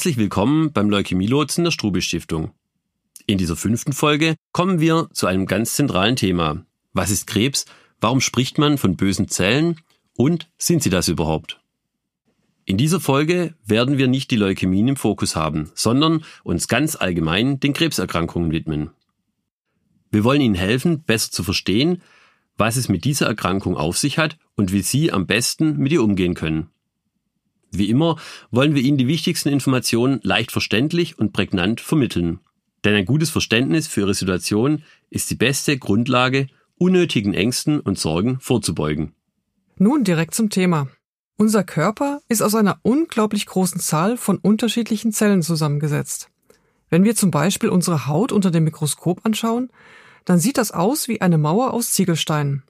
Herzlich willkommen beim Leukämielotsen der Strube Stiftung. In dieser fünften Folge kommen wir zu einem ganz zentralen Thema. Was ist Krebs? Warum spricht man von bösen Zellen? Und sind sie das überhaupt? In dieser Folge werden wir nicht die Leukämien im Fokus haben, sondern uns ganz allgemein den Krebserkrankungen widmen. Wir wollen Ihnen helfen, besser zu verstehen, was es mit dieser Erkrankung auf sich hat und wie Sie am besten mit ihr umgehen können. Wie immer wollen wir Ihnen die wichtigsten Informationen leicht verständlich und prägnant vermitteln. Denn ein gutes Verständnis für Ihre Situation ist die beste Grundlage, unnötigen Ängsten und Sorgen vorzubeugen. Nun direkt zum Thema. Unser Körper ist aus einer unglaublich großen Zahl von unterschiedlichen Zellen zusammengesetzt. Wenn wir zum Beispiel unsere Haut unter dem Mikroskop anschauen, dann sieht das aus wie eine Mauer aus Ziegelsteinen.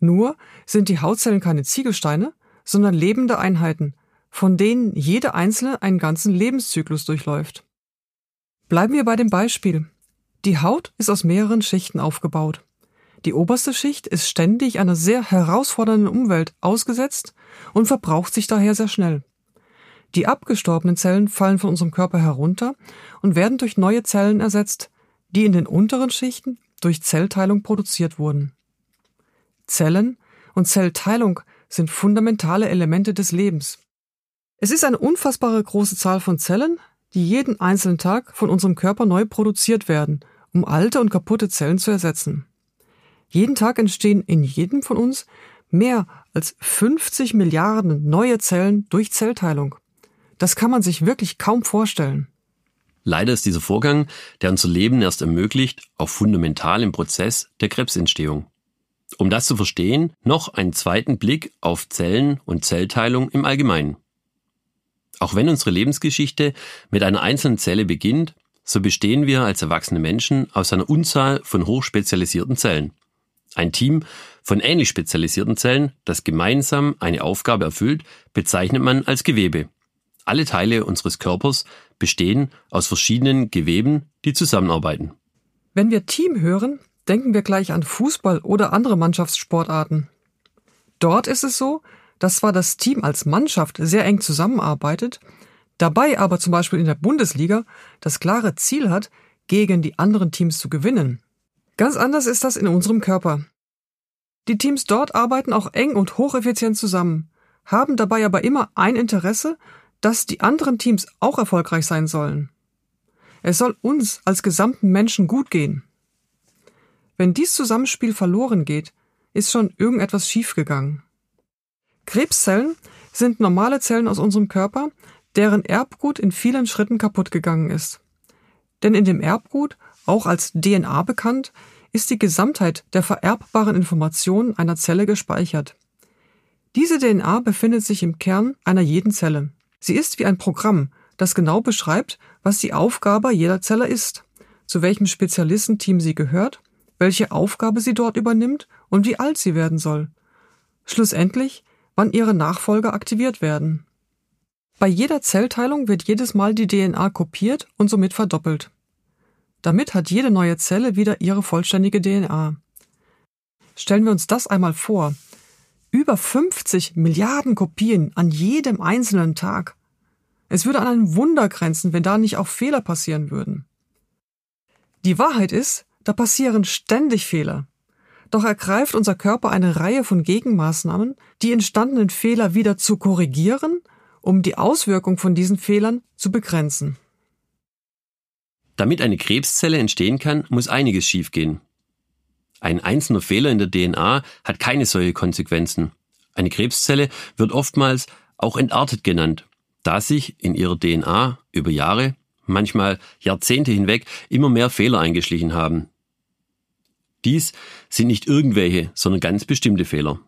Nur sind die Hautzellen keine Ziegelsteine, sondern lebende Einheiten, von denen jede einzelne einen ganzen Lebenszyklus durchläuft. Bleiben wir bei dem Beispiel. Die Haut ist aus mehreren Schichten aufgebaut. Die oberste Schicht ist ständig einer sehr herausfordernden Umwelt ausgesetzt und verbraucht sich daher sehr schnell. Die abgestorbenen Zellen fallen von unserem Körper herunter und werden durch neue Zellen ersetzt, die in den unteren Schichten durch Zellteilung produziert wurden. Zellen und Zellteilung sind fundamentale Elemente des Lebens. Es ist eine unfassbare große Zahl von Zellen, die jeden einzelnen Tag von unserem Körper neu produziert werden, um alte und kaputte Zellen zu ersetzen. Jeden Tag entstehen in jedem von uns mehr als 50 Milliarden neue Zellen durch Zellteilung. Das kann man sich wirklich kaum vorstellen. Leider ist dieser Vorgang, der unser Leben erst ermöglicht, auch fundamental im Prozess der Krebsentstehung. Um das zu verstehen, noch einen zweiten Blick auf Zellen und Zellteilung im Allgemeinen. Auch wenn unsere Lebensgeschichte mit einer einzelnen Zelle beginnt, so bestehen wir als erwachsene Menschen aus einer Unzahl von hochspezialisierten Zellen. Ein Team von ähnlich spezialisierten Zellen, das gemeinsam eine Aufgabe erfüllt, bezeichnet man als Gewebe. Alle Teile unseres Körpers bestehen aus verschiedenen Geweben, die zusammenarbeiten. Wenn wir Team hören, denken wir gleich an Fußball oder andere Mannschaftssportarten. Dort ist es so, dass zwar das Team als Mannschaft sehr eng zusammenarbeitet, dabei aber zum Beispiel in der Bundesliga das klare Ziel hat, gegen die anderen Teams zu gewinnen. Ganz anders ist das in unserem Körper. Die Teams dort arbeiten auch eng und hocheffizient zusammen, haben dabei aber immer ein Interesse, dass die anderen Teams auch erfolgreich sein sollen. Es soll uns als gesamten Menschen gut gehen. Wenn dies Zusammenspiel verloren geht, ist schon irgendetwas schiefgegangen. Krebszellen sind normale Zellen aus unserem Körper, deren Erbgut in vielen Schritten kaputt gegangen ist. Denn in dem Erbgut, auch als DNA bekannt, ist die Gesamtheit der vererbbaren Informationen einer Zelle gespeichert. Diese DNA befindet sich im Kern einer jeden Zelle. Sie ist wie ein Programm, das genau beschreibt, was die Aufgabe jeder Zelle ist, zu welchem Spezialistenteam sie gehört, welche Aufgabe sie dort übernimmt und wie alt sie werden soll. Schlussendlich wann ihre Nachfolger aktiviert werden. Bei jeder Zellteilung wird jedes Mal die DNA kopiert und somit verdoppelt. Damit hat jede neue Zelle wieder ihre vollständige DNA. Stellen wir uns das einmal vor. Über 50 Milliarden Kopien an jedem einzelnen Tag. Es würde an ein Wunder grenzen, wenn da nicht auch Fehler passieren würden. Die Wahrheit ist, da passieren ständig Fehler. Doch ergreift unser Körper eine Reihe von Gegenmaßnahmen, die entstandenen Fehler wieder zu korrigieren, um die Auswirkung von diesen Fehlern zu begrenzen. Damit eine Krebszelle entstehen kann, muss einiges schiefgehen. Ein einzelner Fehler in der DNA hat keine solche Konsequenzen. Eine Krebszelle wird oftmals auch entartet genannt, da sich in ihrer DNA über Jahre, manchmal Jahrzehnte hinweg immer mehr Fehler eingeschlichen haben. Dies sind nicht irgendwelche, sondern ganz bestimmte Fehler.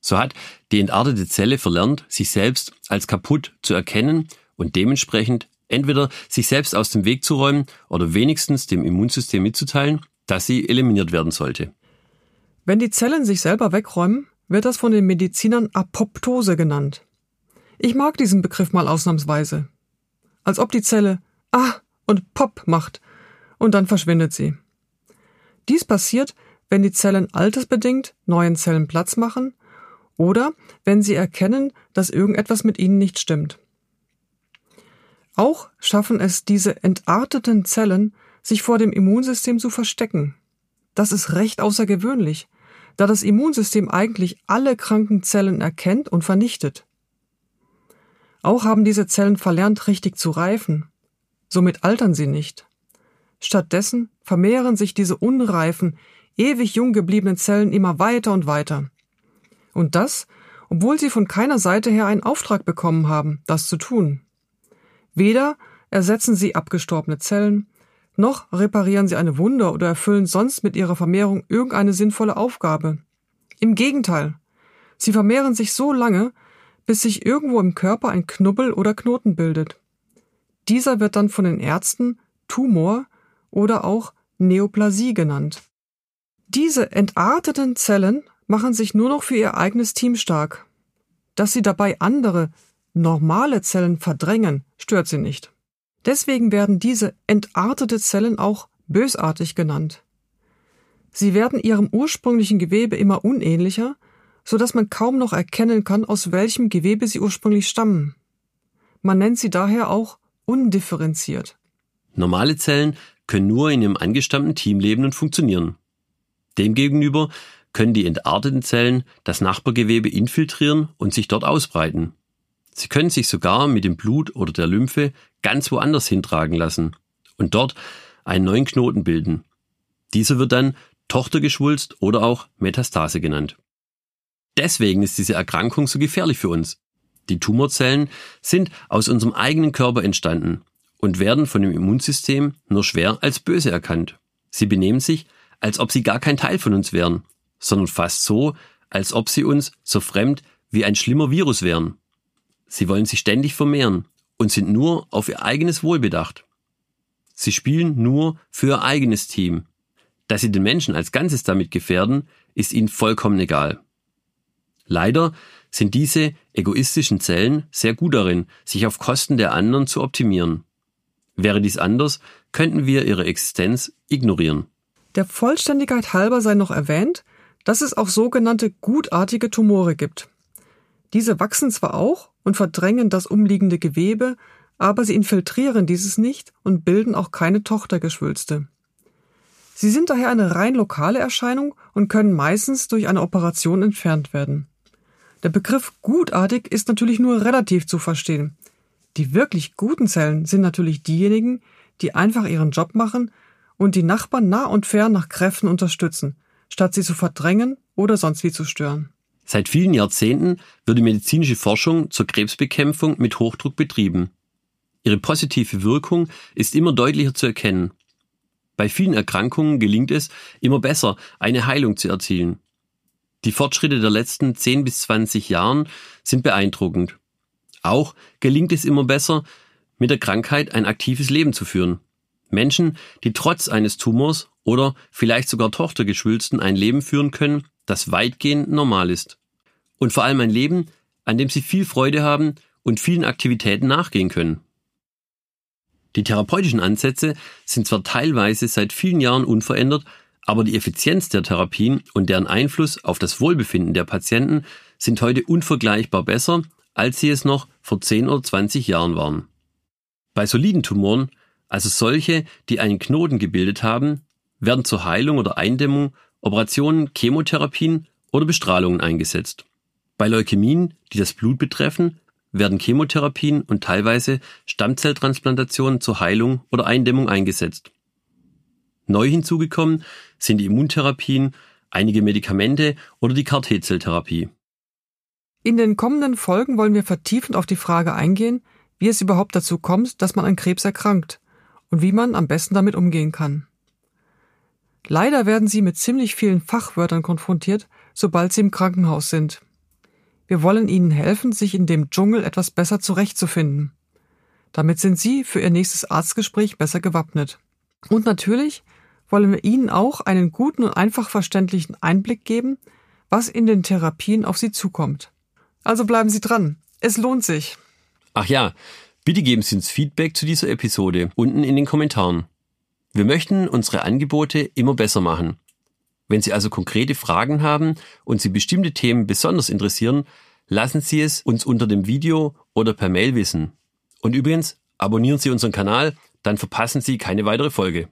So hat die entartete Zelle verlernt, sich selbst als kaputt zu erkennen und dementsprechend entweder sich selbst aus dem Weg zu räumen oder wenigstens dem Immunsystem mitzuteilen, dass sie eliminiert werden sollte. Wenn die Zellen sich selber wegräumen, wird das von den Medizinern Apoptose genannt. Ich mag diesen Begriff mal ausnahmsweise. Als ob die Zelle Ah und Pop macht und dann verschwindet sie. Dies passiert, wenn die Zellen altersbedingt neuen Zellen Platz machen oder wenn sie erkennen, dass irgendetwas mit ihnen nicht stimmt. Auch schaffen es diese entarteten Zellen, sich vor dem Immunsystem zu verstecken. Das ist recht außergewöhnlich, da das Immunsystem eigentlich alle kranken Zellen erkennt und vernichtet. Auch haben diese Zellen verlernt, richtig zu reifen. Somit altern sie nicht. Stattdessen vermehren sich diese unreifen, ewig jung gebliebenen Zellen immer weiter und weiter. Und das, obwohl sie von keiner Seite her einen Auftrag bekommen haben, das zu tun. Weder ersetzen sie abgestorbene Zellen, noch reparieren sie eine Wunde oder erfüllen sonst mit ihrer Vermehrung irgendeine sinnvolle Aufgabe. Im Gegenteil, sie vermehren sich so lange, bis sich irgendwo im Körper ein Knubbel oder Knoten bildet. Dieser wird dann von den Ärzten Tumor oder auch Neoplasie genannt. Diese entarteten Zellen machen sich nur noch für ihr eigenes Team stark. Dass sie dabei andere, normale Zellen verdrängen, stört sie nicht. Deswegen werden diese entartete Zellen auch bösartig genannt. Sie werden ihrem ursprünglichen Gewebe immer unähnlicher, so dass man kaum noch erkennen kann, aus welchem Gewebe sie ursprünglich stammen. Man nennt sie daher auch undifferenziert. Normale Zellen können nur in ihrem angestammten Team leben und funktionieren. Demgegenüber können die entarteten Zellen das Nachbargewebe infiltrieren und sich dort ausbreiten. Sie können sich sogar mit dem Blut oder der Lymphe ganz woanders hintragen lassen und dort einen neuen Knoten bilden. Dieser wird dann Tochtergeschwulst oder auch Metastase genannt. Deswegen ist diese Erkrankung so gefährlich für uns. Die Tumorzellen sind aus unserem eigenen Körper entstanden und werden von dem Immunsystem nur schwer als böse erkannt. Sie benehmen sich, als ob sie gar kein Teil von uns wären, sondern fast so, als ob sie uns so fremd wie ein schlimmer Virus wären. Sie wollen sich ständig vermehren und sind nur auf ihr eigenes Wohl bedacht. Sie spielen nur für ihr eigenes Team. Dass sie den Menschen als Ganzes damit gefährden, ist ihnen vollkommen egal. Leider sind diese egoistischen Zellen sehr gut darin, sich auf Kosten der anderen zu optimieren. Wäre dies anders, könnten wir ihre Existenz ignorieren. Der Vollständigkeit halber sei noch erwähnt, dass es auch sogenannte gutartige Tumore gibt. Diese wachsen zwar auch und verdrängen das umliegende Gewebe, aber sie infiltrieren dieses nicht und bilden auch keine Tochtergeschwülste. Sie sind daher eine rein lokale Erscheinung und können meistens durch eine Operation entfernt werden. Der Begriff gutartig ist natürlich nur relativ zu verstehen. Die wirklich guten Zellen sind natürlich diejenigen, die einfach ihren Job machen und die Nachbarn nah und fern nach Kräften unterstützen, statt sie zu verdrängen oder sonst wie zu stören. Seit vielen Jahrzehnten wird die medizinische Forschung zur Krebsbekämpfung mit Hochdruck betrieben. Ihre positive Wirkung ist immer deutlicher zu erkennen. Bei vielen Erkrankungen gelingt es immer besser, eine Heilung zu erzielen. Die Fortschritte der letzten 10 bis 20 Jahren sind beeindruckend. Auch gelingt es immer besser, mit der Krankheit ein aktives Leben zu führen. Menschen, die trotz eines Tumors oder vielleicht sogar Tochtergeschwülsten ein Leben führen können, das weitgehend normal ist. Und vor allem ein Leben, an dem sie viel Freude haben und vielen Aktivitäten nachgehen können. Die therapeutischen Ansätze sind zwar teilweise seit vielen Jahren unverändert, aber die Effizienz der Therapien und deren Einfluss auf das Wohlbefinden der Patienten sind heute unvergleichbar besser, als sie es noch vor 10 oder 20 Jahren waren. Bei soliden Tumoren, also solche, die einen Knoten gebildet haben, werden zur Heilung oder Eindämmung Operationen, Chemotherapien oder Bestrahlungen eingesetzt. Bei Leukämien, die das Blut betreffen, werden Chemotherapien und teilweise Stammzelltransplantationen zur Heilung oder Eindämmung eingesetzt. Neu hinzugekommen sind die Immuntherapien, einige Medikamente oder die CAR-T-Zelltherapie. In den kommenden Folgen wollen wir vertiefend auf die Frage eingehen, wie es überhaupt dazu kommt, dass man an Krebs erkrankt und wie man am besten damit umgehen kann. Leider werden sie mit ziemlich vielen Fachwörtern konfrontiert, sobald sie im Krankenhaus sind. Wir wollen ihnen helfen, sich in dem Dschungel etwas besser zurechtzufinden. Damit sind sie für ihr nächstes Arztgespräch besser gewappnet. Und natürlich wollen wir Ihnen auch einen guten und einfach verständlichen Einblick geben, was in den Therapien auf Sie zukommt. Also bleiben Sie dran. Es lohnt sich. Ach ja, bitte geben Sie uns Feedback zu dieser Episode unten in den Kommentaren. Wir möchten unsere Angebote immer besser machen. Wenn Sie also konkrete Fragen haben und Sie bestimmte Themen besonders interessieren, lassen Sie es uns unter dem Video oder per Mail wissen. Und übrigens, Abonnieren Sie unseren Kanal, dann verpassen Sie keine weitere Folge.